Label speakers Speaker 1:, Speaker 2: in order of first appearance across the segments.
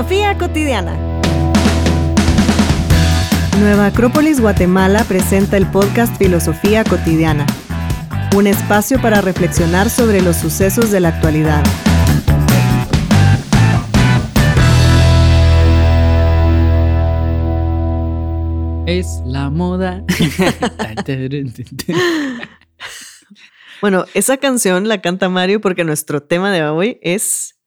Speaker 1: Filosofía cotidiana. Nueva Acrópolis Guatemala presenta el podcast Filosofía cotidiana, un espacio para reflexionar sobre los sucesos de la actualidad.
Speaker 2: Es la moda.
Speaker 1: Bueno, esa canción la canta Mario porque nuestro tema de hoy es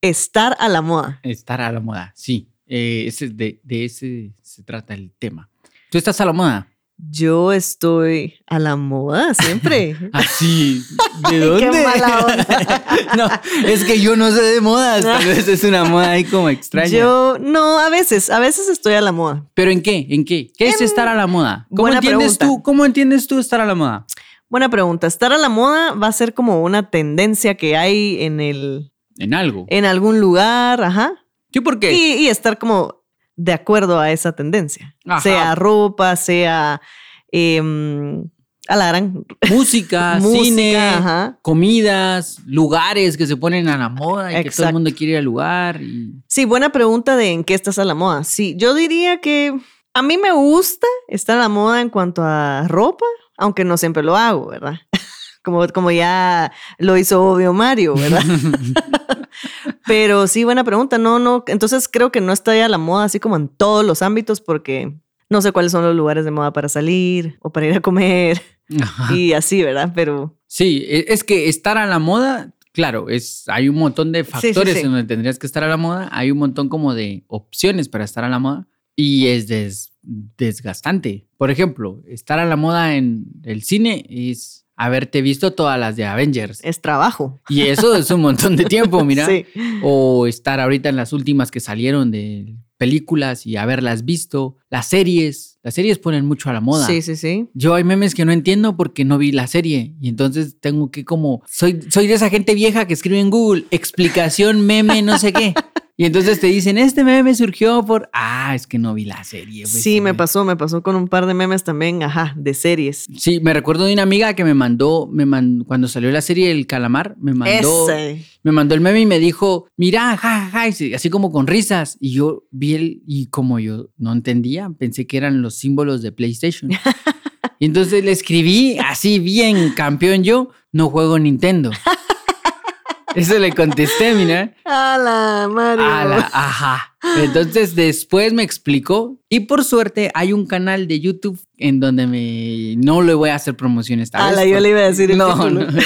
Speaker 1: estar a la moda.
Speaker 2: Estar a la moda, sí. Eh, ese, de, de ese se trata el tema. ¿Tú estás a la moda?
Speaker 1: Yo estoy a la moda siempre.
Speaker 2: Así. ¿De
Speaker 1: Ay,
Speaker 2: dónde?
Speaker 1: qué mala onda.
Speaker 2: no, es que yo no sé de modas. Tal vez es una moda ahí como extraña.
Speaker 1: Yo no, a veces, a veces estoy a la moda.
Speaker 2: ¿Pero en qué? ¿En qué? ¿Qué es
Speaker 1: En-
Speaker 2: estar a la moda? ¿Cómo
Speaker 1: Buena
Speaker 2: entiendes
Speaker 1: pregunta.
Speaker 2: tú? ¿Cómo entiendes tú estar a la moda?
Speaker 1: Buena pregunta. Estar a la moda va a ser como una tendencia que hay en el,
Speaker 2: En algo.
Speaker 1: en algún lugar, ajá.
Speaker 2: ¿Yo por qué?
Speaker 1: Y, y estar como de acuerdo a esa tendencia.
Speaker 2: Ajá.
Speaker 1: Sea ropa, sea em, a la gran
Speaker 2: Música, cine,
Speaker 1: ajá.
Speaker 2: comidas, lugares que se ponen a la moda y que todo el mundo quiere ir al lugar. Y...
Speaker 1: Sí, buena pregunta de en qué estás a la moda. Sí, yo diría que a mí me gusta estar a la moda en cuanto a ropa, aunque no siempre lo hago, ¿verdad? Como, como ya lo hizo obvio Mario, ¿verdad? Pero sí, buena pregunta. No, no. Entonces creo que no estoy a la moda así como en todos los ámbitos porque no sé cuáles son los lugares de moda para salir o para ir a comer
Speaker 2: Ajá.
Speaker 1: y así, ¿verdad? Pero
Speaker 2: Sí, e- es que estar a la moda, claro, es, hay un montón de
Speaker 1: sí,
Speaker 2: factores
Speaker 1: sí.
Speaker 2: en donde tendrías que estar a la moda, hay un montón como de opciones para estar a la moda y es des- desgastante. Por ejemplo, estar a la moda en el cine es haberte visto todas las de Avengers.
Speaker 1: es trabajo.
Speaker 2: Y eso es un montón de tiempo, mira.
Speaker 1: Sí.
Speaker 2: O estar ahorita en las últimas que salieron de películas y haberlas visto. Las series, las series ponen mucho a la moda.
Speaker 1: Sí, sí, sí.
Speaker 2: Yo hay memes que no entiendo porque no vi la serie y entonces tengo que como soy soy de esa gente vieja que escribe en Google explicación meme no sé qué y entonces te dicen este meme surgió por ah es que no vi la serie. pues,
Speaker 1: Sí, me
Speaker 2: eh".
Speaker 1: pasó, me pasó con un par de memes también, ajá, de series.
Speaker 2: Sí, me recuerdo de una amiga que me mandó, me mandó cuando salió la serie El Calamar, me mandó,
Speaker 1: Ese.
Speaker 2: me mandó el meme y me dijo, mira, ja, ja, ja", y así como con risas. Y yo vi el, y como yo no entendía, pensé que eran los símbolos de PlayStation. y entonces le escribí así bien, campeón yo, no juego Nintendo. Eso le contesté, mira.
Speaker 1: ¡Hala, Mario!
Speaker 2: A la- ajá. Entonces después me explicó y por suerte hay un canal de YouTube en donde me no le voy a hacer promoción esta
Speaker 1: hala,
Speaker 2: vez.
Speaker 1: yo le iba a decir el
Speaker 2: No,
Speaker 1: título.
Speaker 2: no.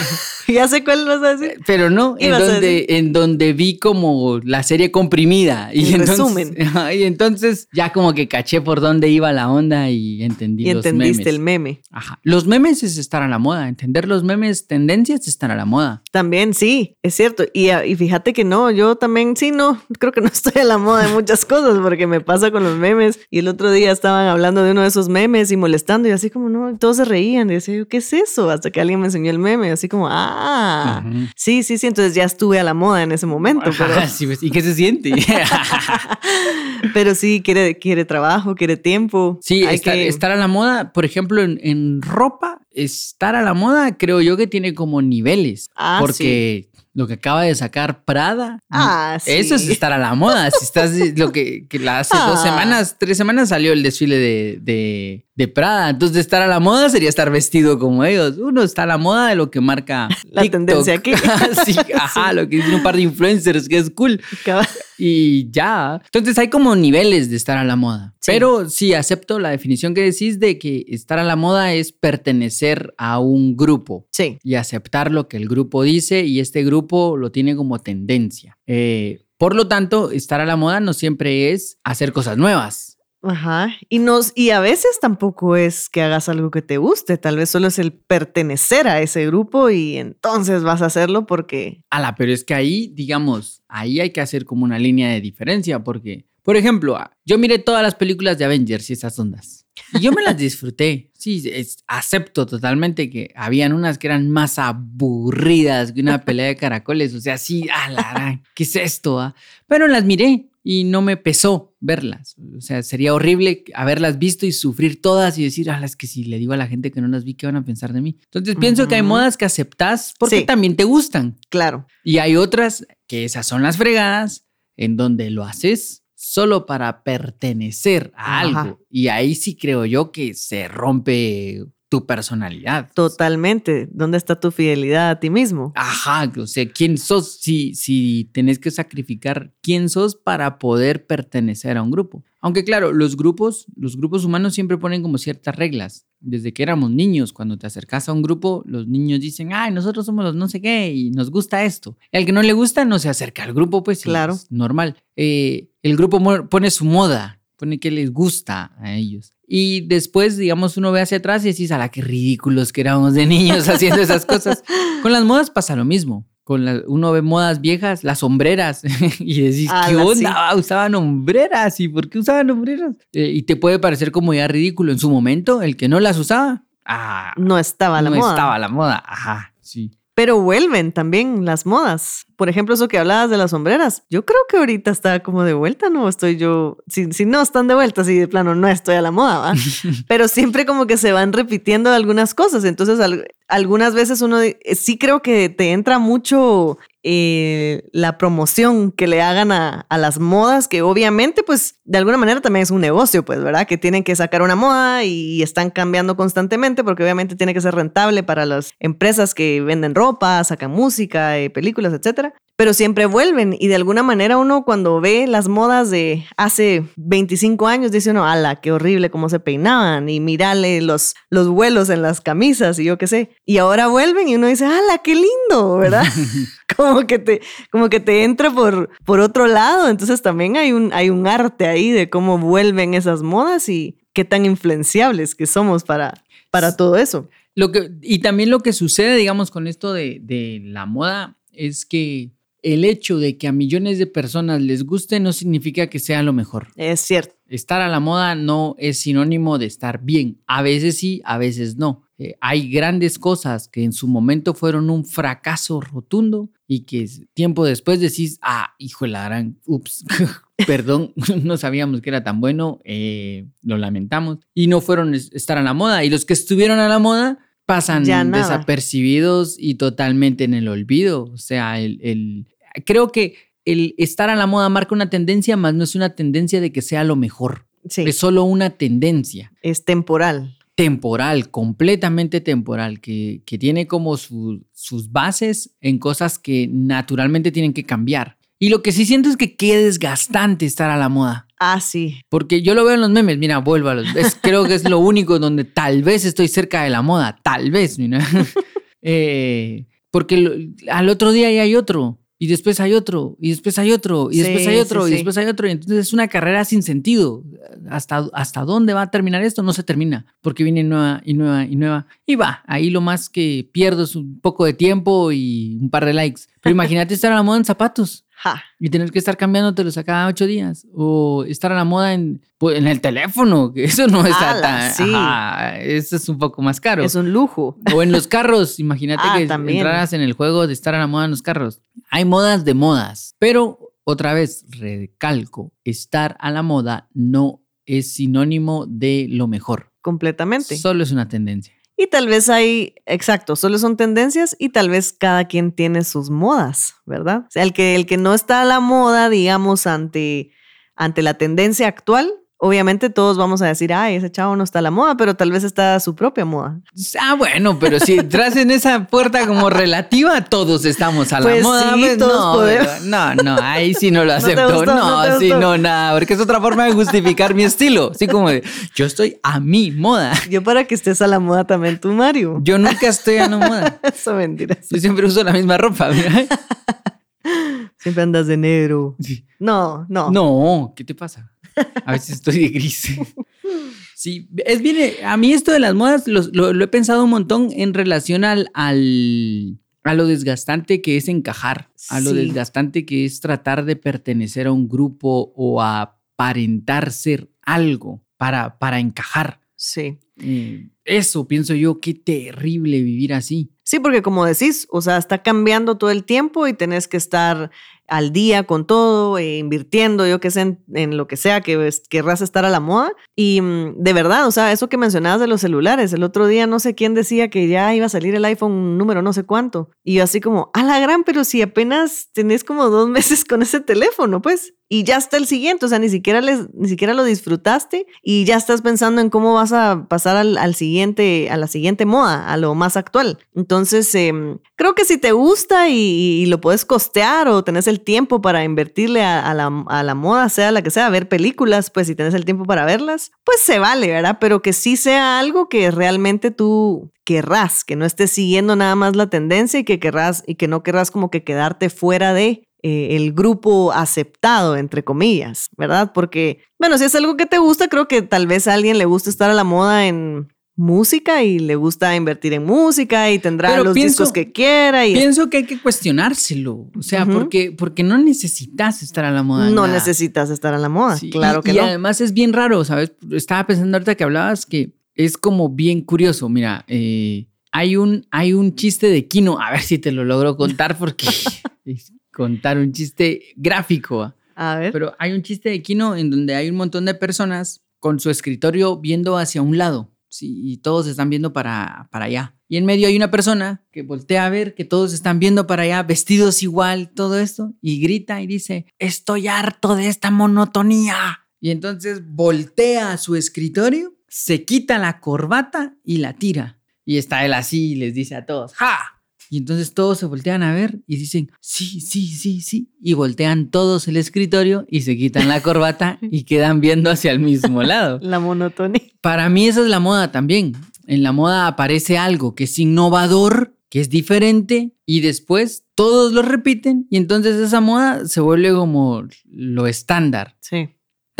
Speaker 1: ya sé cuál vas a decir.
Speaker 2: Pero no, en donde, en donde vi como la serie comprimida. Y entonces,
Speaker 1: resumen.
Speaker 2: Y entonces ya como que caché por dónde iba la onda y entendí
Speaker 1: Y
Speaker 2: los
Speaker 1: entendiste
Speaker 2: memes.
Speaker 1: el meme.
Speaker 2: Ajá. Los memes es estar a la moda. Entender los memes, tendencias, es estar a la moda.
Speaker 1: También, sí, es cierto. Y, ah, y fíjate que no, yo también, sí, no, creo que no estoy a la moda de muchas cosas porque me pasa con los memes. Y el otro día estaban hablando de uno de esos memes y molestando y así como, no, todos se reían. Y decía, yo, ¿qué es eso? Hasta que alguien me enseñó el meme, así como, ah,
Speaker 2: Ujú.
Speaker 1: sí, sí, sí. Entonces ya estuve a la moda en ese momento. Pero,
Speaker 2: sí, pues, ¿Y qué se siente?
Speaker 1: pero sí, quiere, quiere trabajo, quiere tiempo.
Speaker 2: Sí,
Speaker 1: Hay
Speaker 2: estar,
Speaker 1: que-
Speaker 2: estar a la moda, por ejemplo, en, en ropa, estar a la moda creo yo que tiene como niveles.
Speaker 1: Ah,
Speaker 2: porque lo que acaba de sacar Prada,
Speaker 1: Ah, sí.
Speaker 2: eso es estar a la moda. Si estás, lo que, que la- hace dos
Speaker 1: Ah.
Speaker 2: semanas, tres semanas salió el desfile de, de, de Prada. Entonces, estar a la moda sería estar vestido como ellos. Uno está a la moda de lo que marca
Speaker 1: La
Speaker 2: TikTok.
Speaker 1: tendencia aquí.
Speaker 2: sí, ajá, lo que dicen un par de influencers que es cool. Y ya. Entonces hay como niveles de estar a la moda.
Speaker 1: Sí.
Speaker 2: Pero sí acepto la definición que decís de que estar a la moda es pertenecer a un grupo
Speaker 1: Sí,
Speaker 2: y aceptar lo que el grupo dice y este grupo lo tiene como tendencia. Eh, por lo tanto, estar a la moda no siempre es hacer cosas nuevas.
Speaker 1: Ajá. Y, nos, y a veces tampoco es que hagas algo que te guste, tal vez solo es el pertenecer a ese grupo y entonces vas a hacerlo porque...
Speaker 2: Ala, pero es que ahí, digamos, ahí hay que hacer como una línea de diferencia porque, por ejemplo, ah, yo miré todas las películas de Avengers y esas ondas. Y yo me las disfruté. Sí, es- acepto totalmente que habían unas que eran más aburridas que una pelea de caracoles. O sea, sí, ala, ¿qué es esto? ah? Pero las miré y no me pesó verlas. O sea, sería horrible haberlas visto y sufrir todas y decir, ah, las que si le digo a la gente que no las vi, ¿qué van a pensar de mí? Entonces pienso que hay modas que aceptas porque
Speaker 1: Sí.
Speaker 2: también te gustan.
Speaker 1: Claro.
Speaker 2: Y hay otras que esas son las fregadas en donde lo haces solo para pertenecer a
Speaker 1: Ajá.
Speaker 2: algo. Y ahí sí creo yo que se rompe tu personalidad.
Speaker 1: Totalmente. ¿Dónde está tu fidelidad a ti mismo?
Speaker 2: Ajá, o sea, ¿quién sos si, si tenés que sacrificar quién sos para poder pertenecer a un grupo? Aunque claro, los grupos, los grupos humanos siempre ponen como ciertas reglas. Desde que éramos niños, cuando te acercas a un grupo, los niños dicen, ay, nosotros somos los no sé qué y nos gusta esto. Al que no le gusta no se acerca al grupo, pues
Speaker 1: Claro.
Speaker 2: es normal. Eh, el grupo pone su moda, pone que les gusta a ellos. Y después, digamos, uno ve hacia atrás y decís, a la qué ridículos que éramos de niños haciendo esas cosas. Con las modas pasa lo mismo. Con la- uno ve modas viejas, las sombreras, y decís, ¿qué
Speaker 1: Ala, sí.
Speaker 2: onda? Ah, Usaban hombreras, ¿y por qué usaban hombreras? Eh, y te puede parecer como ya ridículo en su momento, el que no las usaba. Ah,
Speaker 1: No estaba la
Speaker 2: no
Speaker 1: moda.
Speaker 2: estaba a la moda. Ajá, sí.
Speaker 1: Pero vuelven también las modas. Por ejemplo, eso que hablabas de las sombreras. Yo creo que ahorita está como de vuelta, ¿no? Estoy yo, si, si no están de vuelta, si de plano no estoy a la moda, ¿va? Pero siempre como que se van repitiendo algunas cosas. Entonces, al- algunas veces uno eh, sí creo que te entra mucho eh, la promoción que le hagan a, a las modas, que obviamente, pues, de alguna manera también es un negocio, pues, ¿verdad? Que tienen que sacar una moda y están cambiando constantemente porque obviamente tiene que ser rentable para las empresas que venden ropa, sacan música, eh, películas, etcétera. Pero siempre vuelven y de alguna manera uno cuando ve las modas de hace 25 años dice uno, ala, qué horrible cómo se peinaban y mirale los, los vuelos en las camisas y yo qué sé. Y ahora vuelven y uno dice, ala, qué lindo, ¿verdad? como que te, como que te entra por, por otro lado. Entonces también hay un, hay un arte ahí de cómo vuelven esas modas y qué tan influenciables que somos para, para todo eso.
Speaker 2: Lo que, y también lo que sucede, digamos, con esto de, de la moda es que el hecho de que a millones de personas les guste no significa que sea lo mejor.
Speaker 1: Es cierto.
Speaker 2: Estar a la moda no es sinónimo de estar bien. A veces sí, a veces no. Eh, hay grandes cosas que en su momento fueron un fracaso rotundo y que tiempo después decís, ah, hijo de la gran, ups, perdón, no sabíamos que era tan bueno, eh, lo lamentamos. Y no fueron es- estar a la moda. Y los que estuvieron a la moda pasan
Speaker 1: Ya
Speaker 2: desapercibidos y totalmente en el olvido. O sea, el, el- creo que el estar a la moda marca una tendencia, más no es una tendencia de que sea lo mejor.
Speaker 1: Sí.
Speaker 2: Es solo una tendencia
Speaker 1: es temporal.
Speaker 2: temporal, completamente temporal, que, que tiene como su- sus bases en cosas que naturalmente tienen que cambiar. Y lo que sí siento es que qué desgastante estar a la moda.
Speaker 1: Ah, sí.
Speaker 2: Porque yo lo veo en los memes, mira, vuelvo a los. es- creo que es lo único donde tal vez estoy cerca de la moda, tal vez, mira. Eh, porque lo- al otro día ya hay otro, y después hay otro, y después hay otro, y después
Speaker 1: Sí,
Speaker 2: hay
Speaker 1: sí,
Speaker 2: otro, y
Speaker 1: sí.
Speaker 2: después hay otro. Y entonces es una carrera sin sentido. ¿Hasta, ¿Hasta dónde va a terminar esto? No se termina, porque viene nueva y nueva y nueva. Y va, ahí lo más que pierdo es un poco de tiempo y un par de likes. Pero imagínate estar a la moda en zapatos.
Speaker 1: Ja.
Speaker 2: Y tener que estar cambiándotelos a cada ocho días. O estar a la moda en, pues, en el teléfono, que eso no está tan.
Speaker 1: sí.
Speaker 2: ajá, eso es un poco más caro.
Speaker 1: Es un lujo.
Speaker 2: O en los carros. Imagínate
Speaker 1: Ah,
Speaker 2: que
Speaker 1: también.
Speaker 2: entraras en el juego de estar a la moda en los carros. Hay modas de modas. Pero otra vez, recalco: estar a la moda no es sinónimo de lo mejor.
Speaker 1: Completamente.
Speaker 2: Solo es una tendencia.
Speaker 1: Y tal vez hay, exacto, solo son tendencias y tal vez cada quien tiene sus modas, ¿verdad? O sea, el que, el que no está a la moda, digamos, ante, ante la tendencia actual, obviamente todos vamos a decir, ay, ese chavo no está a la moda, pero tal vez está a su propia moda.
Speaker 2: Ah, bueno, pero si entras en esa puerta como relativa, todos estamos a la
Speaker 1: Pues
Speaker 2: moda.
Speaker 1: sí,
Speaker 2: pues,
Speaker 1: todos
Speaker 2: no,
Speaker 1: podemos.
Speaker 2: no, no, ahí sí no lo
Speaker 1: ¿No
Speaker 2: acepto.
Speaker 1: gustó?
Speaker 2: No,
Speaker 1: ¿No
Speaker 2: sí, no, nada, porque es otra forma de justificar mi estilo. Así como de, yo estoy a mi moda.
Speaker 1: Yo para que estés a la moda también tú, Mario.
Speaker 2: Yo nunca estoy a la moda.
Speaker 1: Eso mentiras.
Speaker 2: Yo siempre uso la misma ropa. mira.
Speaker 1: Siempre andas de negro.
Speaker 2: Sí.
Speaker 1: No, no.
Speaker 2: No, ¿qué te pasa? A veces estoy de gris. Sí, es bien, a mí esto de las modas lo, lo- lo he pensado un montón en relación al, al- a lo desgastante que es encajar, a lo
Speaker 1: Sí.
Speaker 2: desgastante que es tratar de pertenecer a un grupo o aparentar ser algo para, para encajar.
Speaker 1: Sí.
Speaker 2: Eh, eso pienso yo, qué terrible vivir así.
Speaker 1: Sí, porque como decís, o sea, está cambiando todo el tiempo y tenés que estar al día con todo, eh, invirtiendo, yo que sé, en, lo que sea que querrás estar a la moda. Y mm, de verdad, o sea, eso que mencionabas de los celulares, el otro día no sé quién decía que ya iba a salir el iPhone número no sé cuánto. Y yo así como, a la gran, pero si apenas tenés como dos meses con ese teléfono, pues y ya está el siguiente, o sea, ni siquiera, les, ni siquiera lo disfrutaste y ya estás pensando en cómo vas a pasar al, siguiente, a la siguiente moda, a lo más actual. Entonces, em, creo que si te gusta y, lo puedes costear o tenés el tiempo para invertirle a, la, a, la, moda, sea la que sea, ver películas, pues si tenés el tiempo para verlas, pues se vale, ¿verdad? Pero que sí sea algo que realmente tú querrás, que no estés siguiendo nada más la tendencia y que querrás y que no querrás como que quedarte fuera de eh, el grupo aceptado, entre comillas, ¿verdad? Porque, bueno, si es algo que te gusta, creo que tal vez a alguien le gusta estar a la moda en música y le gusta invertir en música y tendrá los discos que quiera. Y
Speaker 2: pienso que hay que cuestionárselo, o sea, porque, porque no necesitas estar a la moda.
Speaker 1: No necesitas estar a la moda, claro que
Speaker 2: no.
Speaker 1: Y
Speaker 2: además es bien raro, ¿sabes? Estaba pensando ahorita que hablabas que es como bien curioso, mira, eh, hay, un, hay un chiste de Kino, a ver si te lo logro contar porque... contar un chiste gráfico.
Speaker 1: A ver.
Speaker 2: Pero hay un chiste de Kino en donde hay un montón de personas con su escritorio viendo hacia un lado. Sí, y todos están viendo para, para allá. Y en medio hay una persona que voltea a ver que todos están viendo para allá, vestidos igual, todo esto, y grita y dice, estoy harto de esta monotonía. Y entonces voltea a su escritorio, se quita la corbata y la tira. Y está él así y les dice a todos, ¡ja! Y entonces todos se voltean a ver y dicen, sí, sí, sí, sí. Y voltean todos el escritorio y se quitan la corbata y quedan viendo hacia el mismo lado.
Speaker 1: La monotonía.
Speaker 2: Para mí esa es la moda también. En la moda aparece algo que es innovador, que es diferente y después todos lo repiten y entonces esa moda se vuelve como lo estándar.
Speaker 1: Sí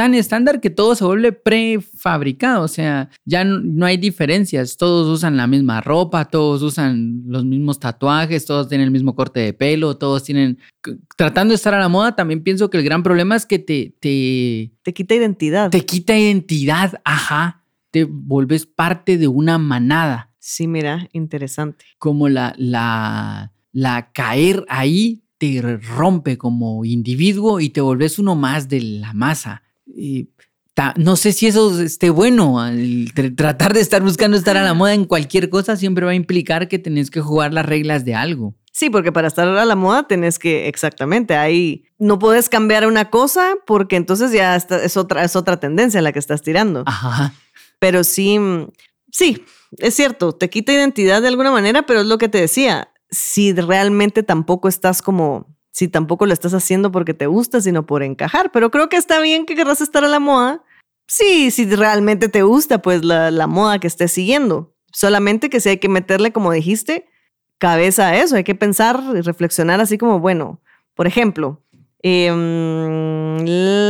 Speaker 2: tan estándar que todo se vuelve prefabricado, o sea, ya no, hay diferencias, todos usan la misma ropa, todos usan los mismos tatuajes, todos tienen el mismo corte de pelo, todos tienen... Tratando de estar a la moda, también pienso que el gran problema es que te... Te,
Speaker 1: te quita identidad.
Speaker 2: Te quita identidad, ajá, te vuelves parte de una manada.
Speaker 1: Sí, mira, interesante.
Speaker 2: Como la, la, la caer ahí te rompe como individuo y te volves uno más de la masa no sé si eso esté bueno. tratar de estar buscando estar a la moda en cualquier cosa siempre va a implicar que tenés que jugar las reglas de algo.
Speaker 1: Sí, porque para estar a la moda tenés que, exactamente, ahí no puedes cambiar una cosa porque entonces ya es, otra, es otra tendencia la que estás tirando.
Speaker 2: Ajá.
Speaker 1: Pero sí, sí, es cierto, te quita identidad de alguna manera, pero es lo que te decía, si realmente tampoco estás como si tampoco lo estás haciendo porque te gusta, sino por encajar. Pero creo que está bien que querrás estar a la moda. Sí, si realmente te gusta, pues la, moda que estés siguiendo. Solamente que si hay que meterle, como dijiste, cabeza a eso. Hay que pensar y reflexionar así como, bueno, por ejemplo, em,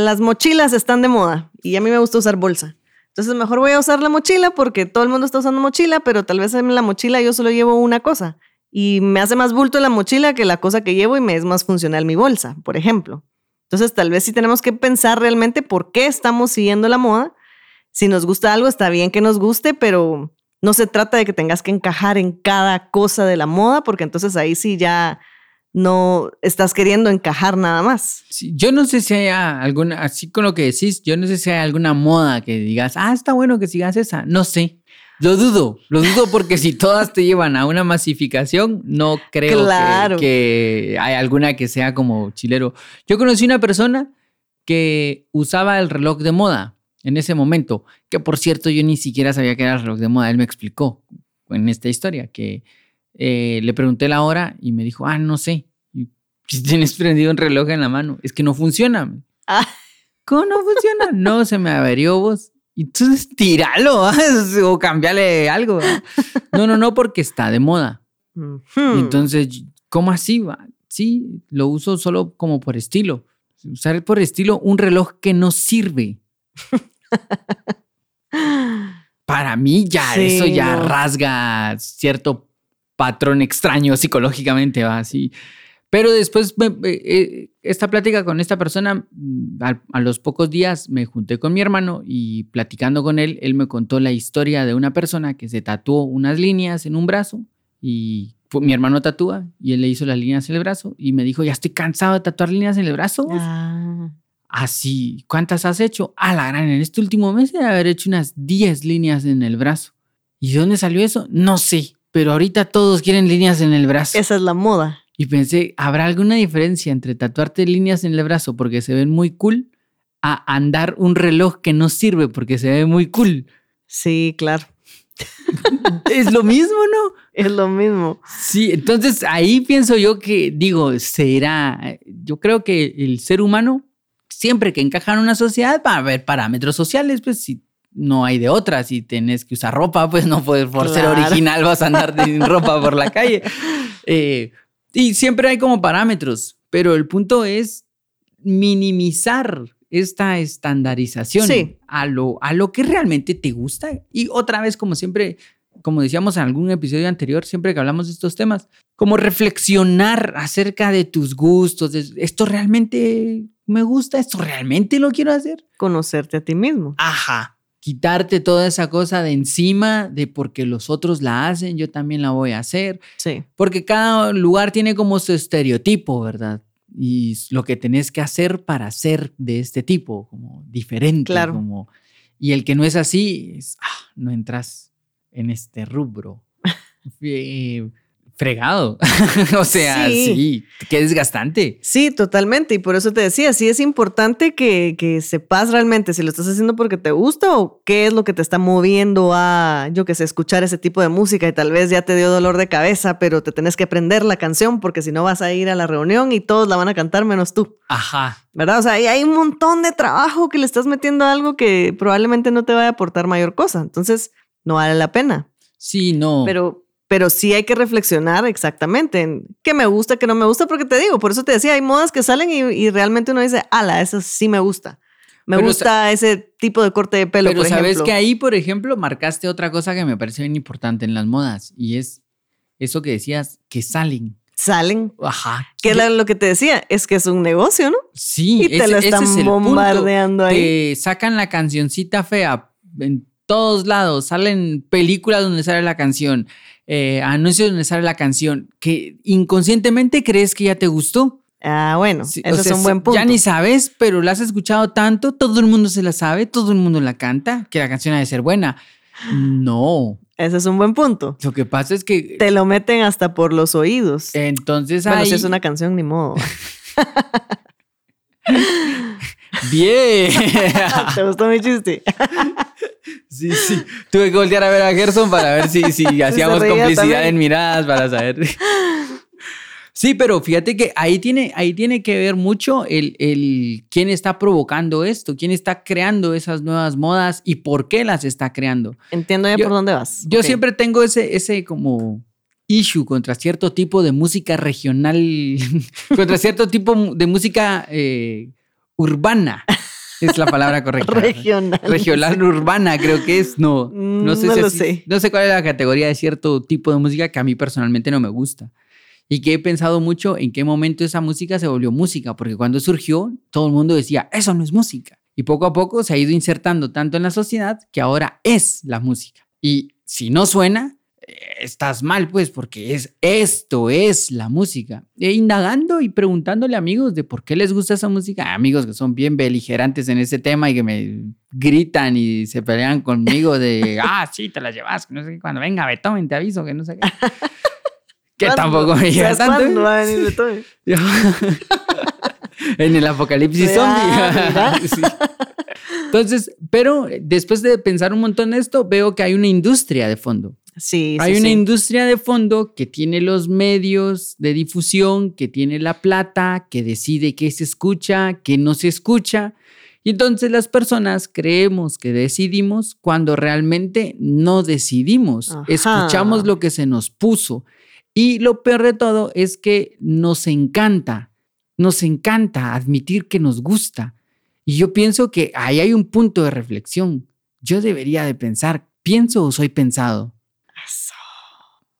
Speaker 1: las mochilas están de moda y a mí me gusta usar bolsa. Entonces mejor voy a usar la mochila porque todo el mundo está usando mochila, pero tal vez en la mochila yo solo llevo una cosa y me hace más bulto la mochila que la cosa que llevo y me es más funcional mi bolsa, por ejemplo. Entonces, tal vez sí tenemos que pensar realmente por qué estamos siguiendo la moda. Si nos gusta algo, está bien que nos guste, pero no se trata de que tengas que encajar en cada cosa de la moda, porque entonces ahí sí ya no estás queriendo encajar nada más.
Speaker 2: yo no sé si hay alguna, así con lo que decís, yo no sé si hay alguna moda que digas, ah, está bueno que sigas esa. No sé. Lo dudo, lo dudo porque si todas te llevan a una masificación, no creo que, hay alguna que sea como chilero. Yo conocí una persona que usaba el reloj de moda en ese momento, que por cierto yo ni siquiera sabía que era el reloj de moda, él me explicó en esta historia que eh, le pregunté la hora y me dijo, ah, no sé, si tienes prendido un reloj en la mano, es que no funciona.
Speaker 1: Ah.
Speaker 2: ¿Cómo no funciona? no, se me averió vos. Entonces tíralo o cambiarle algo. No, no, no, porque está de moda. Entonces, ¿cómo así? Va? Sí, lo uso solo como por estilo. Usar por estilo un reloj que no sirve. Para mí ya eso ya rasga cierto patrón extraño psicológicamente, va así. Pero después, eh, esta plática con esta persona, mm, a, los pocos días me junté con mi hermano y platicando con él, él me contó la historia de una persona que se tatuó unas líneas en un brazo y pues, mi hermano tatúa y él le hizo las líneas en el brazo y me dijo, ya estoy cansado de tatuar líneas en el brazo.
Speaker 1: Ah,
Speaker 2: Así, ¿cuántas has hecho? A la gran, en este último mes de haber hecho unas 10 líneas en el brazo. ¿Y de dónde salió eso? No sé, pero ahorita todos quieren líneas en el brazo.
Speaker 1: esa es la moda.
Speaker 2: Y pensé, ¿habrá alguna diferencia entre tatuarte líneas en el brazo porque se ven muy cool a andar un reloj que no sirve porque se ve muy cool?
Speaker 1: Sí, claro.
Speaker 2: Es lo mismo, ¿no?
Speaker 1: Es lo mismo.
Speaker 2: Sí, entonces ahí pienso yo que, digo, será, yo creo que el ser humano, siempre que encaja en una sociedad, va a haber parámetros sociales, pues si no hay de otra, si tenés que usar ropa, pues no puedes, por ser original vas a andar sin ropa por la calle. Eh, y siempre hay como parámetros, pero el punto es minimizar esta estandarización
Speaker 1: Sí.
Speaker 2: a, lo, a lo que realmente te gusta. Y otra vez, como siempre, como decíamos en algún episodio anterior, siempre que hablamos de estos temas, como reflexionar acerca de tus gustos, de, esto realmente me gusta, esto realmente lo quiero hacer.
Speaker 1: Conocerte a ti mismo.
Speaker 2: Ajá. Quitarte toda esa cosa de encima, de porque los otros la hacen, yo también la voy a hacer.
Speaker 1: Sí.
Speaker 2: Porque cada lugar tiene como su estereotipo, ¿verdad? Y lo que tenés que hacer para ser de este tipo, como diferente.
Speaker 1: Claro.
Speaker 2: Como, y el que no es así, es, ah, no entras en este rubro. Eh, fregado. o sea,
Speaker 1: Sí.
Speaker 2: sí. qué desgastante.
Speaker 1: Sí, totalmente. Y por eso te decía, sí es importante que, que sepas realmente si lo estás haciendo porque te gusta o qué es lo que te está moviendo a, yo que sé, escuchar ese tipo de música y tal vez ya te dio dolor de cabeza, pero te tenés que aprender la canción porque si no vas a ir a la reunión y todos la van a cantar menos tú,
Speaker 2: Ajá.
Speaker 1: ¿verdad? O sea, ahí hay un montón de trabajo que le estás metiendo a algo que probablemente no te vaya a aportar mayor cosa. Entonces, no vale la pena.
Speaker 2: Sí, no.
Speaker 1: Pero, pero sí hay que reflexionar exactamente en qué me gusta, qué no me gusta, porque te digo, por eso te decía, hay modas que salen y, y realmente uno dice, ala, eso sí me gusta. Me
Speaker 2: Pero,
Speaker 1: gusta ese tipo de corte de pelo,
Speaker 2: Pero
Speaker 1: por
Speaker 2: sabes
Speaker 1: ejemplo.
Speaker 2: que ahí, por ejemplo, marcaste otra cosa que me parece bien importante en las modas y es eso que decías, que salen.
Speaker 1: Salen.
Speaker 2: Ajá.
Speaker 1: Que era lo que te decía, es que es un negocio, ¿no?
Speaker 2: Sí,
Speaker 1: Y te
Speaker 2: ese-
Speaker 1: lo
Speaker 2: ese
Speaker 1: están
Speaker 2: es el punto.
Speaker 1: bombardeando ahí.
Speaker 2: Te sacan la cancioncita fea en todos lados, salen películas donde sale la canción, eh, anuncios donde sale la canción, que inconscientemente crees que ya te gustó.
Speaker 1: Ah, bueno,
Speaker 2: Sí,
Speaker 1: eso
Speaker 2: o sea,
Speaker 1: es un buen punto.
Speaker 2: Ya ni sabes, pero la has escuchado tanto, todo el mundo se la sabe, todo el mundo la canta, que la canción ha de ser buena. No,
Speaker 1: Ese es un buen punto.
Speaker 2: lo que pasa es que
Speaker 1: Te lo meten hasta por los oídos.
Speaker 2: entonces
Speaker 1: bueno,
Speaker 2: ahí,
Speaker 1: si es una canción, ni modo.
Speaker 2: bien.
Speaker 1: ¿Te gustó mi chiste?
Speaker 2: Sí, sí. Tuve que voltear a ver a Gerson para ver si, si hacíamos complicidad
Speaker 1: también.
Speaker 2: en miradas para saber. Sí, pero fíjate que ahí tiene, ahí tiene que ver mucho el, el quién está provocando esto, quién está creando esas nuevas modas y por qué las está creando.
Speaker 1: Entiendo ya
Speaker 2: Yo-
Speaker 1: por dónde vas.
Speaker 2: Yo siempre tengo ese, ese como issue contra cierto tipo de música regional, contra cierto tipo de música eh, urbana. Es la palabra correcta.
Speaker 1: Regional.
Speaker 2: Regional urbana, creo que es. No, no sé
Speaker 1: Mm, No
Speaker 2: si
Speaker 1: lo
Speaker 2: así-
Speaker 1: sé.
Speaker 2: No sé cuál es la categoría de cierto tipo de música que a mí personalmente no me gusta. Y que he pensado mucho en qué momento esa música se volvió música, porque cuando surgió, todo el mundo decía, eso no es música. Y poco a poco se ha ido insertando tanto en la sociedad que ahora es la música. Y si no suena, estás mal, pues, porque es esto es la música. E indagando y preguntándole a amigos de por qué les gusta esa música, amigos que son bien beligerantes en ese tema y que me gritan y se pelean conmigo de, ah, sí, te la llevas, no sé qué, cuando venga Beethoven te aviso, que no sé qué. Que tampoco me llega
Speaker 1: ¿Sabes
Speaker 2: tanto.
Speaker 1: va a venir Beethoven?
Speaker 2: en el apocalipsis zombie. Sí. Entonces, pero después de pensar un montón de esto, veo que hay una industria de fondo.
Speaker 1: Sí,
Speaker 2: Hay
Speaker 1: sí,
Speaker 2: una
Speaker 1: sí.
Speaker 2: industria de fondo que tiene los medios de difusión, que tiene la plata, que decide qué se escucha, qué no se escucha. Y entonces las personas creemos que decidimos cuando realmente no decidimos.
Speaker 1: Ajá.
Speaker 2: Escuchamos lo que se nos puso. Y lo peor de todo es que nos encanta, nos encanta admitir que nos gusta. Y yo pienso que ahí hay un punto de reflexión. Yo debería de pensar, ¿pienso o soy pensado?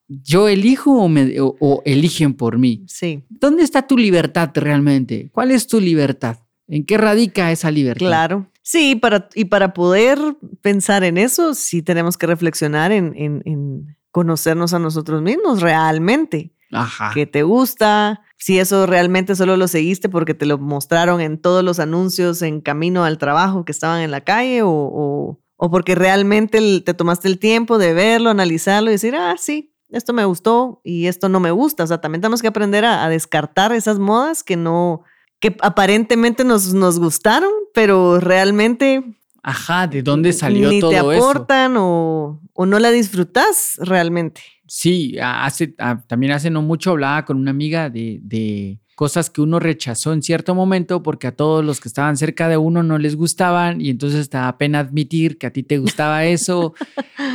Speaker 2: ¿Yo elijo o, me- o- o eligen por mí?
Speaker 1: Sí,
Speaker 2: ¿Dónde está tu libertad realmente? ¿Cuál es tu libertad? ¿En qué radica esa libertad?
Speaker 1: claro. Sí, para, y para poder pensar en eso, sí tenemos que reflexionar en, en- en conocernos a nosotros mismos realmente.
Speaker 2: Ajá.
Speaker 1: ¿Qué te gusta? Si eso realmente solo lo seguiste porque te lo mostraron en todos los anuncios en camino al trabajo que estaban en la calle o, o, porque realmente te tomaste el tiempo de verlo, analizarlo y decir, ah, sí, esto me gustó y esto no me gusta. O sea, también tenemos que aprender a, a descartar esas modas que no, que aparentemente nos, nos gustaron, pero realmente
Speaker 2: Ajá, ¿de dónde salió
Speaker 1: ni
Speaker 2: todo
Speaker 1: te
Speaker 2: eso?
Speaker 1: aportan o, o no la disfrutas realmente.
Speaker 2: Sí, hace, también hace no mucho hablaba con una amiga de, de cosas que uno rechazó en cierto momento porque a todos los que estaban cerca de uno no les gustaban y entonces te da pena admitir que a ti te gustaba eso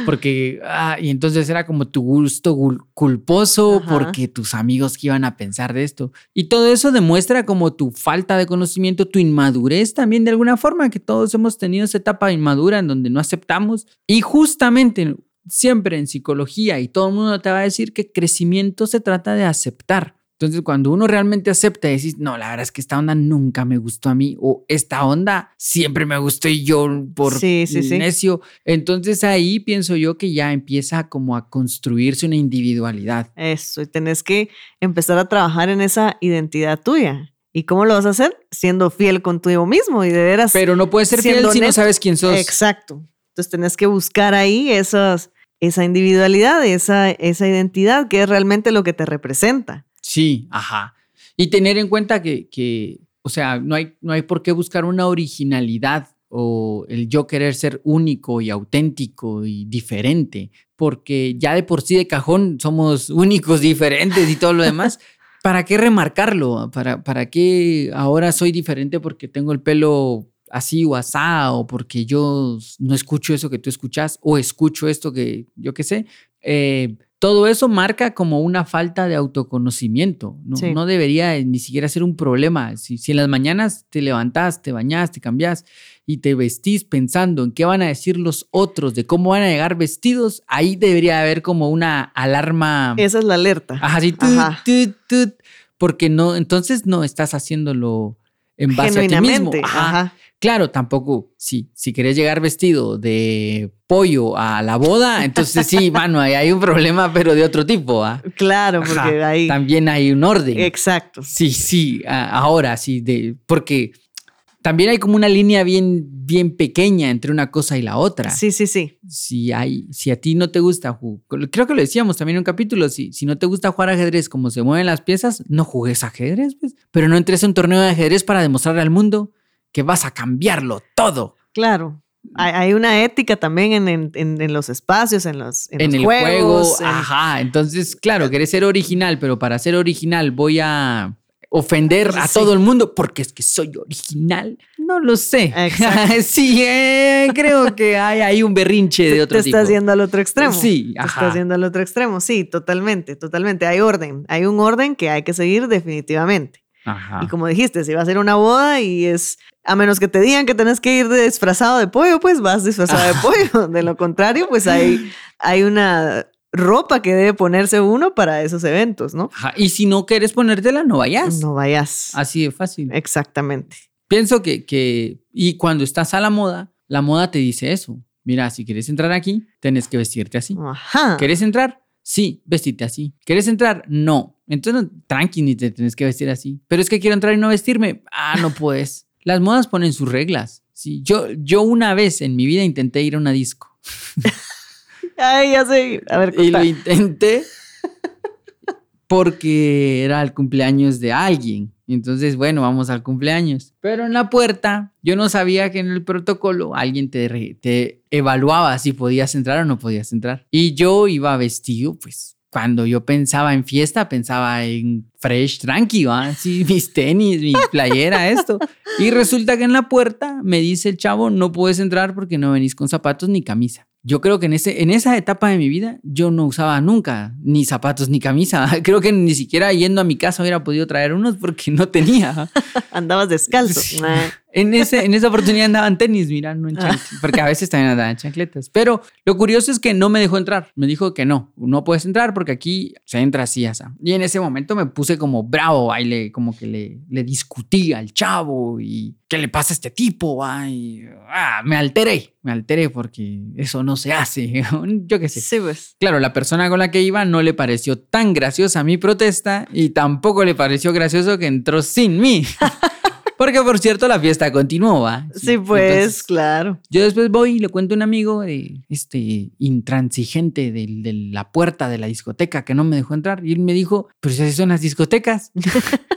Speaker 2: porque, ah, y entonces era como tu gusto culposo
Speaker 1: Ajá.
Speaker 2: porque tus amigos que iban a pensar de esto. Y todo eso demuestra como tu falta de conocimiento, tu inmadurez también de alguna forma, que todos hemos tenido esa etapa inmadura en donde no aceptamos. Y justamente siempre en psicología y todo el mundo te va a decir que crecimiento se trata de aceptar. Entonces, cuando uno realmente acepta y decís, no, la verdad es que esta onda nunca me gustó a mí, o esta onda siempre me gustó y yo por
Speaker 1: Sí, sí, sí.
Speaker 2: necio. Entonces ahí pienso yo que ya empieza como a construirse una individualidad.
Speaker 1: Eso, y tenés que empezar a trabajar en esa identidad tuya. ¿Y cómo lo vas a hacer? Siendo fiel contigo mismo y de veras.
Speaker 2: Pero no puedes ser fiel si no sabes quién sos.
Speaker 1: Exacto. Entonces tenés que buscar ahí esas, esa individualidad, esa, esa identidad que es realmente lo que te representa.
Speaker 2: Sí, ajá. Y tener en cuenta que, que, o sea, no hay, no hay por qué buscar una originalidad o el yo querer ser único y auténtico y diferente, porque ya de por sí de cajón somos únicos, diferentes y todo lo demás. ¿Para qué remarcarlo? ¿Para, ¿Para qué ahora soy diferente porque tengo el pelo así o asá o porque yo no escucho eso que tú escuchas o escucho esto que yo qué sé? Eh, todo eso marca como una falta de autoconocimiento. No,
Speaker 1: Sí.
Speaker 2: no debería ni siquiera ser un problema. Si, si en las mañanas te levantás, te bañás, te cambiás y te vestís pensando en qué van a decir los otros, de cómo van a llegar vestidos, ahí debería haber como una alarma.
Speaker 1: Esa es la alerta.
Speaker 2: Ajá, así, tut,
Speaker 1: Ajá.
Speaker 2: tut, tut, porque no, entonces no estás haciéndolo en base a ti mismo. Ajá.
Speaker 1: Ajá.
Speaker 2: Claro, tampoco, sí, si querés llegar vestido de pollo a la boda, entonces sí, mano, ahí hay un problema, pero de otro tipo. ¿ah?
Speaker 1: Claro, porque
Speaker 2: Ajá,
Speaker 1: ahí.
Speaker 2: También hay un orden.
Speaker 1: Exacto.
Speaker 2: Sí, sí, ahora sí, de, porque también hay como una línea bien, bien pequeña entre una cosa y la otra.
Speaker 1: Sí, sí, sí.
Speaker 2: Si, hay, si a ti no te gusta jugar, creo que lo decíamos también en un capítulo, si, si no te gusta jugar ajedrez como se mueven las piezas, no jugues ajedrez, pues. pero no entres a un torneo de ajedrez para demostrarle al mundo que vas a cambiarlo todo.
Speaker 1: Claro. Hay, una ética también en, en- en- los espacios, en los, en
Speaker 2: en
Speaker 1: los
Speaker 2: el
Speaker 1: juegos.
Speaker 2: juego.
Speaker 1: en-
Speaker 2: Ajá, entonces, claro, querés ser original, pero para ser original voy a ofender a
Speaker 1: Sí.
Speaker 2: todo el mundo porque es que soy original. No lo sé. Sí, eh, creo que hay, hay un berrinche de
Speaker 1: te,
Speaker 2: otro
Speaker 1: te
Speaker 2: tipo.
Speaker 1: estás yendo al otro extremo.
Speaker 2: Sí,
Speaker 1: Te
Speaker 2: ajá.
Speaker 1: estás yendo al otro extremo. Sí, totalmente, totalmente. Hay orden. Hay un orden que hay que seguir definitivamente.
Speaker 2: Ajá.
Speaker 1: Y como dijiste, si va a ser una boda y es, a menos que te digan que tenés que ir disfrazado de pollo, pues vas disfrazado de pollo. De lo contrario, pues hay, hay una ropa que debe ponerse uno para esos eventos, ¿no?
Speaker 2: Ajá, Y si no quieres ponértela, no vayas.
Speaker 1: No vayas.
Speaker 2: Así de fácil.
Speaker 1: Exactamente.
Speaker 2: Pienso que, que, y cuando estás a la moda, la moda te dice eso. Mira, si quieres entrar aquí, tenés que vestirte así.
Speaker 1: Ajá.
Speaker 2: ¿Querés entrar? Sí, vestite así. ¿Querés entrar? No. Entonces, no, tranqui, ni te tenés que vestir así. Pero es que quiero entrar y no vestirme. Ah, no puedes. Las modas ponen sus reglas. Sí, yo, yo una vez en mi vida intenté ir a una disco.
Speaker 1: Ay, ya sé. A ver,
Speaker 2: Y lo intenté porque era el cumpleaños de alguien. Entonces, bueno, vamos al cumpleaños. Pero en la puerta, yo no sabía que en el protocolo alguien te, te evaluaba si podías entrar o no podías entrar. Y yo iba vestido, pues, cuando yo pensaba en fiesta, pensaba en fresh, tranqui, ¿va? Sí, mis tenis, mi playera, esto. Y resulta que en la puerta me dice el chavo, no puedes entrar porque no venís con zapatos ni camisa. Yo creo que en, ese, en esa etapa de mi vida yo no usaba nunca ni zapatos ni camisa. Creo que ni siquiera yendo a mi casa hubiera podido traer unos porque no tenía.
Speaker 1: Andabas descalzo. Ah,
Speaker 2: En, ese, en esa oportunidad andaban tenis, mira, no en chancletas, porque a veces también andaban chancletas. Pero lo curioso es que no me dejó entrar. Me dijo que no, no puedes entrar porque aquí se entra así, así. Y en ese momento me puse como bravo, ahí le, como que le, le discutí al chavo y ¿qué le pasa a este tipo? Ay, ah, me alteré, me alteré porque eso no se hace. Yo qué sé.
Speaker 1: Sí, pues.
Speaker 2: Claro, la persona con la que iba no le pareció tan graciosa mi protesta y tampoco le pareció gracioso que entró sin mí. Porque, por cierto, la fiesta continuó, ¿va?
Speaker 1: Sí, pues,
Speaker 2: Entonces,
Speaker 1: claro.
Speaker 2: yo después voy y le cuento a un amigo, de este intransigente de, de la puerta de la discoteca que no me dejó entrar. Y él me dijo, pero si así son las discotecas.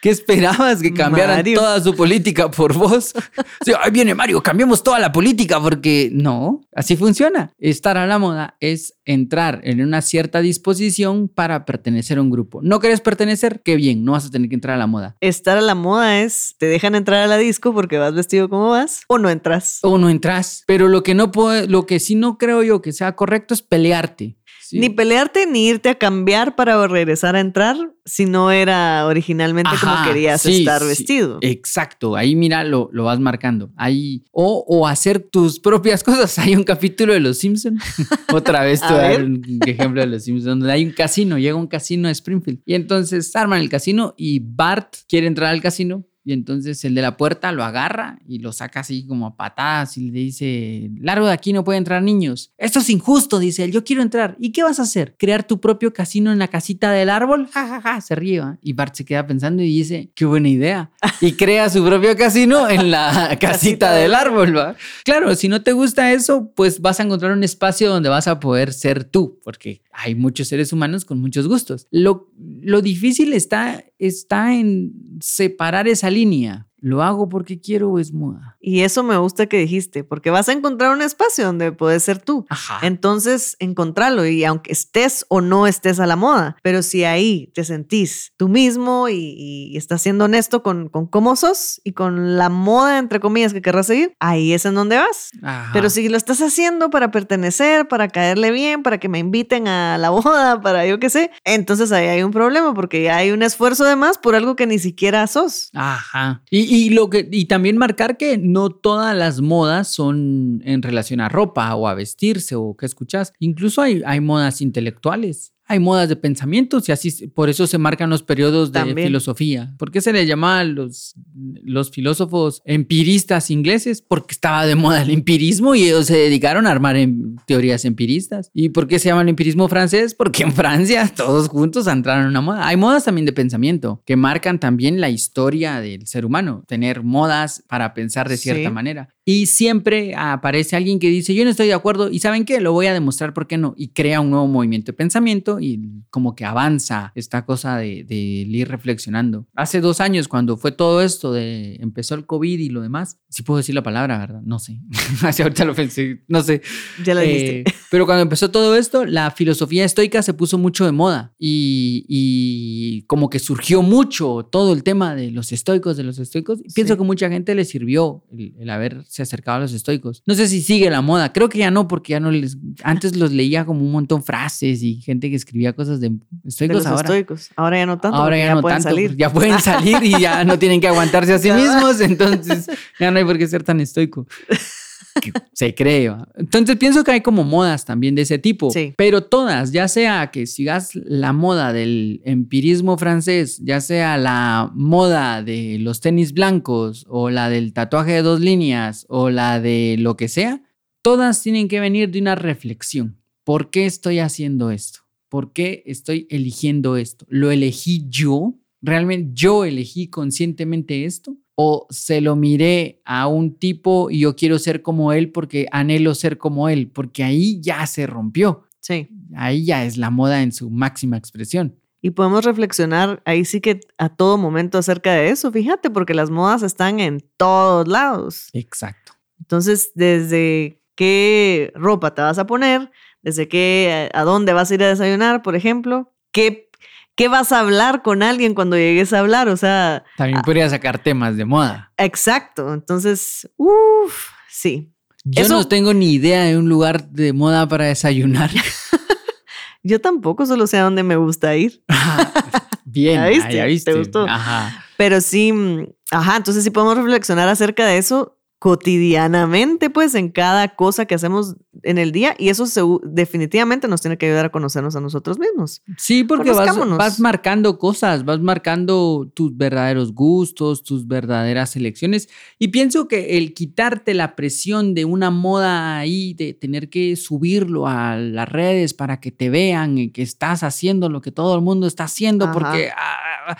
Speaker 2: ¿Qué esperabas? ¿Que cambiaran
Speaker 1: Mario.
Speaker 2: toda su política por vos? Sí, ahí viene Mario, cambiemos toda la política porque no, así funciona. Estar a la moda es entrar en una cierta disposición para pertenecer a un grupo. ¿No querés pertenecer? Qué bien, no vas a tener que entrar a la moda.
Speaker 1: Estar a la moda es, te dejan entrar a la disco porque vas vestido como vas o no entras.
Speaker 2: O no entras. Pero lo que no puede, lo que sí no creo yo que sea correcto es pelearte. Sí.
Speaker 1: Ni pelearte ni irte a cambiar para regresar a entrar si no era originalmente como querías
Speaker 2: sí,
Speaker 1: estar
Speaker 2: sí,
Speaker 1: vestido.
Speaker 2: Exacto, ahí mira, lo, lo vas marcando. Ahí, o, o hacer tus propias cosas. Hay un capítulo de Los Simpsons. Otra vez te
Speaker 1: A
Speaker 2: voy a dar
Speaker 1: ver.
Speaker 2: un ejemplo de Los Simpsons, donde hay un casino, llega un casino a Springfield. Y entonces arman el casino y Bart quiere entrar al casino. Y entonces el de la puerta lo agarra y lo saca así como a patadas y le dice, largo de aquí no pueden entrar niños. Esto es injusto, dice él, yo quiero entrar. ¿Y qué vas a hacer? ¿Crear tu propio casino en la casita del árbol? Ja, ja, ja, se ríe. Y Bart se queda pensando y dice, qué buena idea. Y crea su propio casino en la casita del árbol. ¿va? Claro, si no te gusta eso, pues vas a encontrar un espacio donde vas a poder ser tú, porque hay muchos seres humanos con muchos gustos. Lo, lo difícil está, está en separar esa línea. ¿Lo hago porque quiero o es moda?
Speaker 1: Y eso me gusta que dijiste, porque vas a encontrar un espacio donde puedes ser tú.
Speaker 2: Ajá.
Speaker 1: Entonces, encontrarlo y aunque estés o no estés a la moda, pero si ahí te sentís tú mismo y, y estás siendo honesto con, con cómo sos y con la moda, entre comillas, que querrás seguir, ahí es en donde vas.
Speaker 2: Ajá.
Speaker 1: Pero si lo estás haciendo para pertenecer, para caerle bien, para que me inviten a la boda, para yo qué sé, entonces ahí hay un problema porque ya hay un esfuerzo de más por algo que ni siquiera sos.
Speaker 2: Ajá. Y, y lo que, y también marcar que no todas las modas son en relación a ropa o a vestirse o qué escuchas. Incluso hay, hay modas intelectuales. Hay modas de pensamientos y así por eso se marcan los periodos de
Speaker 1: También.
Speaker 2: filosofía. ¿Por qué se le llama a los, los filósofos empiristas ingleses? Porque estaba de moda el empirismo y ellos se dedicaron a armar em- teorías empiristas. ¿Y por qué se llama el empirismo francés? Porque en Francia todos juntos entraron en una moda. Hay modas también de pensamiento que marcan también la historia del ser humano. Tener modas para pensar de cierta
Speaker 1: Sí.
Speaker 2: manera. Y siempre aparece alguien que dice, yo no estoy de acuerdo y ¿saben qué? Lo voy a demostrar por qué no. Y crea un nuevo movimiento de pensamiento y como que avanza esta cosa de, de ir reflexionando. Hace dos años cuando fue todo esto de empezó el COVID y lo demás, sí puedo decir la palabra, ¿verdad? No sé. Hace ahorita lo pensé, no sé.
Speaker 1: Ya lo dijiste.
Speaker 2: Eh, pero cuando empezó todo esto, la filosofía estoica se puso mucho de moda y, y como que surgió mucho todo el tema de los estoicos, de los estoicos. Pienso
Speaker 1: Sí.
Speaker 2: que mucha gente le sirvió el, el haberse acercado a los estoicos. No sé si sigue la moda, creo que ya no, porque ya no les... Antes los leía como un montón frases y gente que escribía cosas de
Speaker 1: de
Speaker 2: estoicos
Speaker 1: los
Speaker 2: ahora.
Speaker 1: estoicos. Ahora ya no tanto.
Speaker 2: Ahora ya, no
Speaker 1: pueden
Speaker 2: tanto,
Speaker 1: salir.
Speaker 2: ya pueden salir y ya no tienen que aguantarse a sí mismos, entonces ya no hay por qué ser tan estoico. Que Se cree. ¿va? Entonces pienso que hay como modas también de ese tipo,
Speaker 1: Sí.
Speaker 2: pero todas, ya sea que sigas la moda del empirismo francés, ya sea la moda de los tenis blancos o la del tatuaje de dos líneas o la de lo que sea, todas tienen que venir de una reflexión. ¿Por qué estoy haciendo esto? ¿Por qué estoy eligiendo esto? ¿Lo elegí yo? ¿Realmente yo elegí conscientemente esto? ¿O se lo miré a un tipo y yo quiero ser como él porque anhelo ser como él? Porque ahí ya se rompió.
Speaker 1: Sí.
Speaker 2: Ahí ya es la moda en su máxima expresión.
Speaker 1: Y podemos reflexionar ahí sí que a todo momento acerca de eso, fíjate, porque las modas están en todos lados.
Speaker 2: Exacto.
Speaker 1: Entonces, desde qué ropa te vas a poner, desde qué, a dónde vas a ir a desayunar, por ejemplo, qué, qué vas a hablar con alguien cuando llegues a hablar, o sea,
Speaker 2: También podría sacar temas de moda.
Speaker 1: exacto. Entonces, uff, sí.
Speaker 2: Yo
Speaker 1: Eso-
Speaker 2: no tengo ni idea de un lugar de moda para desayunar.
Speaker 1: Yo tampoco solo sé a dónde me gusta ir.
Speaker 2: Bien,
Speaker 1: ¿Ya
Speaker 2: ah,
Speaker 1: viste?
Speaker 2: ya
Speaker 1: ¿Te
Speaker 2: viste.
Speaker 1: gustó?
Speaker 2: Ajá.
Speaker 1: Pero sí, mm, ajá, entonces sí podemos reflexionar acerca de eso cotidianamente, pues en cada cosa que hacemos en el día y eso se- definitivamente nos tiene que ayudar a conocernos a nosotros mismos.
Speaker 2: Sí, porque vas, marcando cosas, vas marcando tus verdaderos gustos, tus verdaderas elecciones. Y pienso que el quitarte la presión de una moda ahí, de tener que subirlo a las redes para que te vean y que estás haciendo lo que todo el mundo está haciendo,
Speaker 1: Ajá.
Speaker 2: porque ah,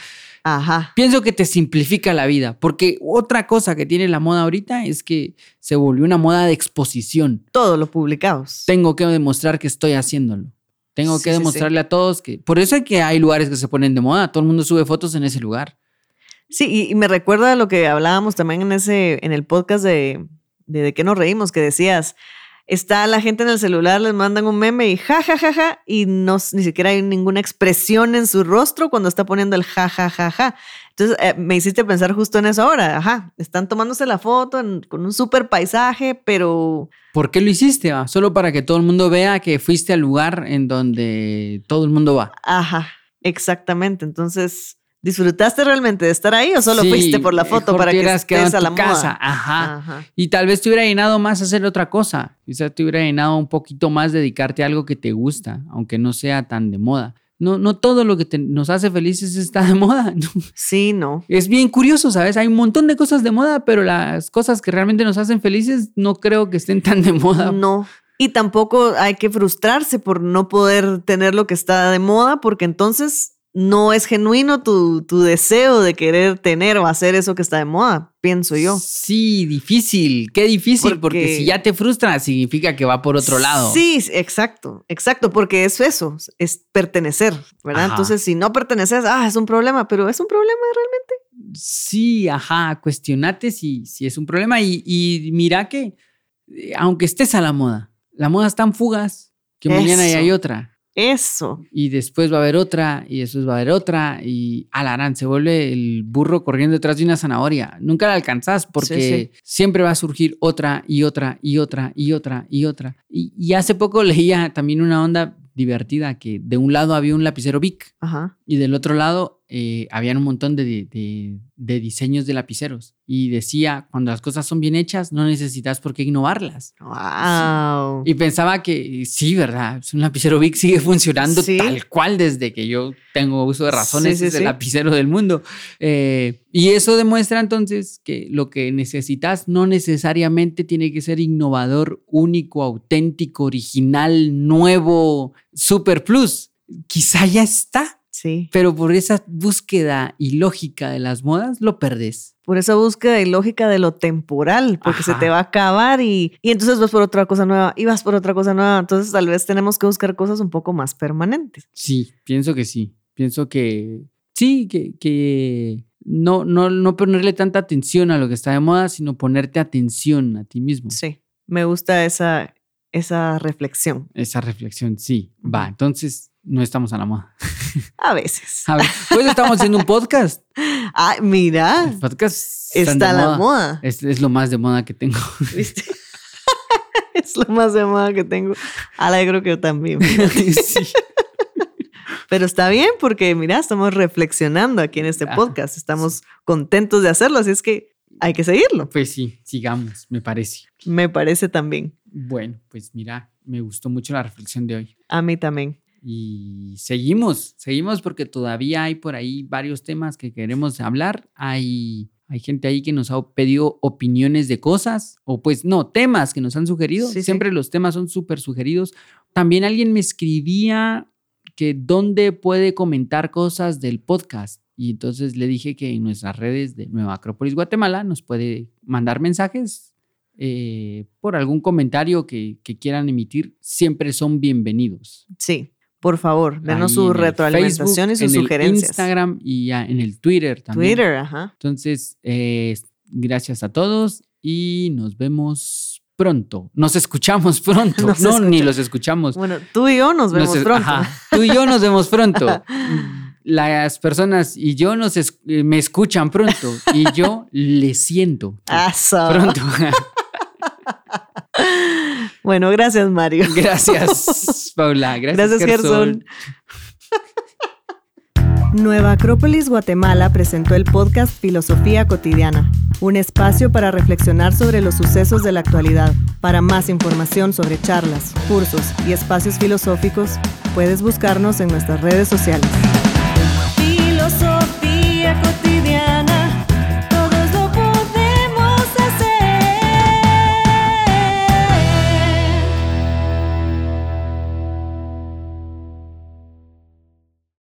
Speaker 1: Ajá.
Speaker 2: pienso que te simplifica la vida. Porque otra cosa que tiene la moda ahorita es que se volvió una moda de exposición.
Speaker 1: Todo lo publicados.
Speaker 2: Tengo que demostrar que estoy haciéndolo. Tengo
Speaker 1: Sí,
Speaker 2: que
Speaker 1: sí, sí.
Speaker 2: demostrarle a todos que... Por eso es que hay lugares que se ponen de moda. Todo el mundo sube fotos en ese lugar.
Speaker 1: Sí, y, y me recuerda lo que hablábamos también en ese, en el podcast de, de, de qué nos reímos, que decías, está la gente en el celular, les mandan un meme y ja, ja, ja, ja, y no, ni siquiera hay ninguna expresión en su rostro cuando está poniendo el ja, ja, ja, ja. Entonces eh, me hiciste pensar justo en eso ahora, ajá, están tomándose la foto en- con un super paisaje, pero
Speaker 2: ¿Por qué lo hiciste? va? Solo para que todo el mundo vea que fuiste al lugar en donde todo el mundo va.
Speaker 1: ajá, exactamente. Entonces, ¿disfrutaste realmente de estar ahí o solo
Speaker 2: Sí,
Speaker 1: fuiste por la
Speaker 2: mejor
Speaker 1: foto para que estés a la
Speaker 2: casa.
Speaker 1: moda?
Speaker 2: Ajá.
Speaker 1: Ajá.
Speaker 2: Y tal vez te hubiera llenado más hacer otra cosa. Quizás te hubiera llenado un poquito más dedicarte a algo que te gusta, aunque no sea tan de moda. No, no todo lo que te- nos hace felices está de moda. ¿no?
Speaker 1: Sí, no.
Speaker 2: Es bien curioso, ¿sabes? Hay un montón de cosas de moda, pero las cosas que realmente nos hacen felices no creo que estén tan de moda.
Speaker 1: No. Y tampoco hay que frustrarse por no poder tener lo que está de moda, porque entonces no es genuino tu, tu deseo de querer tener o hacer eso que está de moda, pienso yo.
Speaker 2: Sí, difícil. Qué difícil, porque,
Speaker 1: Porque-
Speaker 2: si ya te frustra, significa que va por otro lado.
Speaker 1: Sí, exacto, exacto, porque es eso, es pertenecer, ¿verdad?
Speaker 2: Ajá.
Speaker 1: Entonces, si no perteneces, ah, es un problema, pero es un problema realmente.
Speaker 2: Sí, ajá, cuestionate si, si es un problema y, y mira que, eh, aunque estés a la moda, la moda está en fugas, que mañana ya hay otra.
Speaker 1: Eso.
Speaker 2: Y después va a haber otra, y después va a haber otra, y alarán, se vuelve el burro corriendo detrás de una zanahoria. Nunca la alcanzás porque siempre va a surgir otra y otra y otra y otra y otra. Y, y hace poco leía también una onda divertida que de un lado había un lapicero Bic
Speaker 1: Ajá.
Speaker 2: y del otro lado eh, habían un montón de, de- de diseños de lapiceros. Y decía, cuando las cosas son bien hechas, no necesitas por qué innovarlas.
Speaker 1: Wow.
Speaker 2: Y pensaba que sí, ¿verdad? Un lapicero Bic sigue funcionando
Speaker 1: Sí.
Speaker 2: tal cual desde que yo tengo uso de razones,
Speaker 1: Sí, sí,
Speaker 2: es el
Speaker 1: sí.
Speaker 2: lapicero del mundo. Eh, y eso demuestra entonces que lo que necesitas no necesariamente tiene que ser innovador, único, auténtico, original, nuevo, super plus. Quizá ya está,
Speaker 1: Sí.
Speaker 2: pero por esa búsqueda ilógica de las modas lo perdés.
Speaker 1: por esa búsqueda y lógica de lo temporal, porque se te va a acabar y, y entonces vas por otra cosa nueva y vas por otra cosa nueva. Entonces tal vez tenemos que buscar cosas un poco más permanentes.
Speaker 2: Sí, pienso que sí. Pienso que sí, que, que no, no, no ponerle tanta atención a lo que está de moda, sino ponerte atención a ti mismo.
Speaker 1: Sí, me gusta esa, esa reflexión.
Speaker 2: Esa reflexión, sí. Va, entonces no estamos a la moda.
Speaker 1: A veces.
Speaker 2: A pues estamos haciendo un podcast.
Speaker 1: Ah, mira,
Speaker 2: El podcast está de
Speaker 1: la
Speaker 2: moda.
Speaker 1: moda.
Speaker 2: Es, es lo más de moda que tengo.
Speaker 1: ¿Viste? es lo más de moda que tengo. Creo que yo también.
Speaker 2: sí.
Speaker 1: Pero está bien porque, mira, estamos reflexionando aquí en este
Speaker 2: Ajá.
Speaker 1: podcast. Estamos contentos de hacerlo, así es que hay que seguirlo.
Speaker 2: Pues sí, sigamos, me parece.
Speaker 1: Me parece también.
Speaker 2: Bueno, pues mira, me gustó mucho la reflexión de hoy.
Speaker 1: A mí también.
Speaker 2: Y seguimos, seguimos porque todavía hay por ahí varios temas que queremos hablar. Hay, hay gente ahí que nos ha pedido opiniones de cosas, o pues no, temas que nos han sugerido.
Speaker 1: Sí, sí.
Speaker 2: Siempre los temas son súper sugeridos. También alguien me escribía que dónde puede comentar cosas del podcast. Y entonces le dije que en nuestras redes de Nueva Acrópolis Guatemala nos puede mandar mensajes eh, por algún comentario que, que quieran emitir. Siempre son bienvenidos.
Speaker 1: Sí, por favor, denos
Speaker 2: Ahí
Speaker 1: su
Speaker 2: en el
Speaker 1: retroalimentación y sus
Speaker 2: en
Speaker 1: sugerencias.
Speaker 2: El Instagram y ya en el Twitter también.
Speaker 1: Twitter, ajá.
Speaker 2: Entonces, eh, gracias a todos y nos vemos pronto. Nos escuchamos pronto.
Speaker 1: Nos
Speaker 2: no, ni los escuchamos.
Speaker 1: Bueno, tú y yo nos vemos
Speaker 2: Nos-
Speaker 1: pronto.
Speaker 2: ajá, tú y yo nos vemos pronto. Las personas y yo nos es- eh, me escuchan pronto y yo le siento pronto.
Speaker 1: Bueno, gracias, Mario.
Speaker 2: Gracias, Paula. Gracias,
Speaker 1: Gracias,
Speaker 2: Gerson.
Speaker 1: Gerson. Nueva Acrópolis Guatemala presentó el podcast Filosofía Cotidiana, un espacio para reflexionar sobre los sucesos de la actualidad. Para más información sobre charlas, cursos y espacios filosóficos, puedes buscarnos en nuestras redes sociales.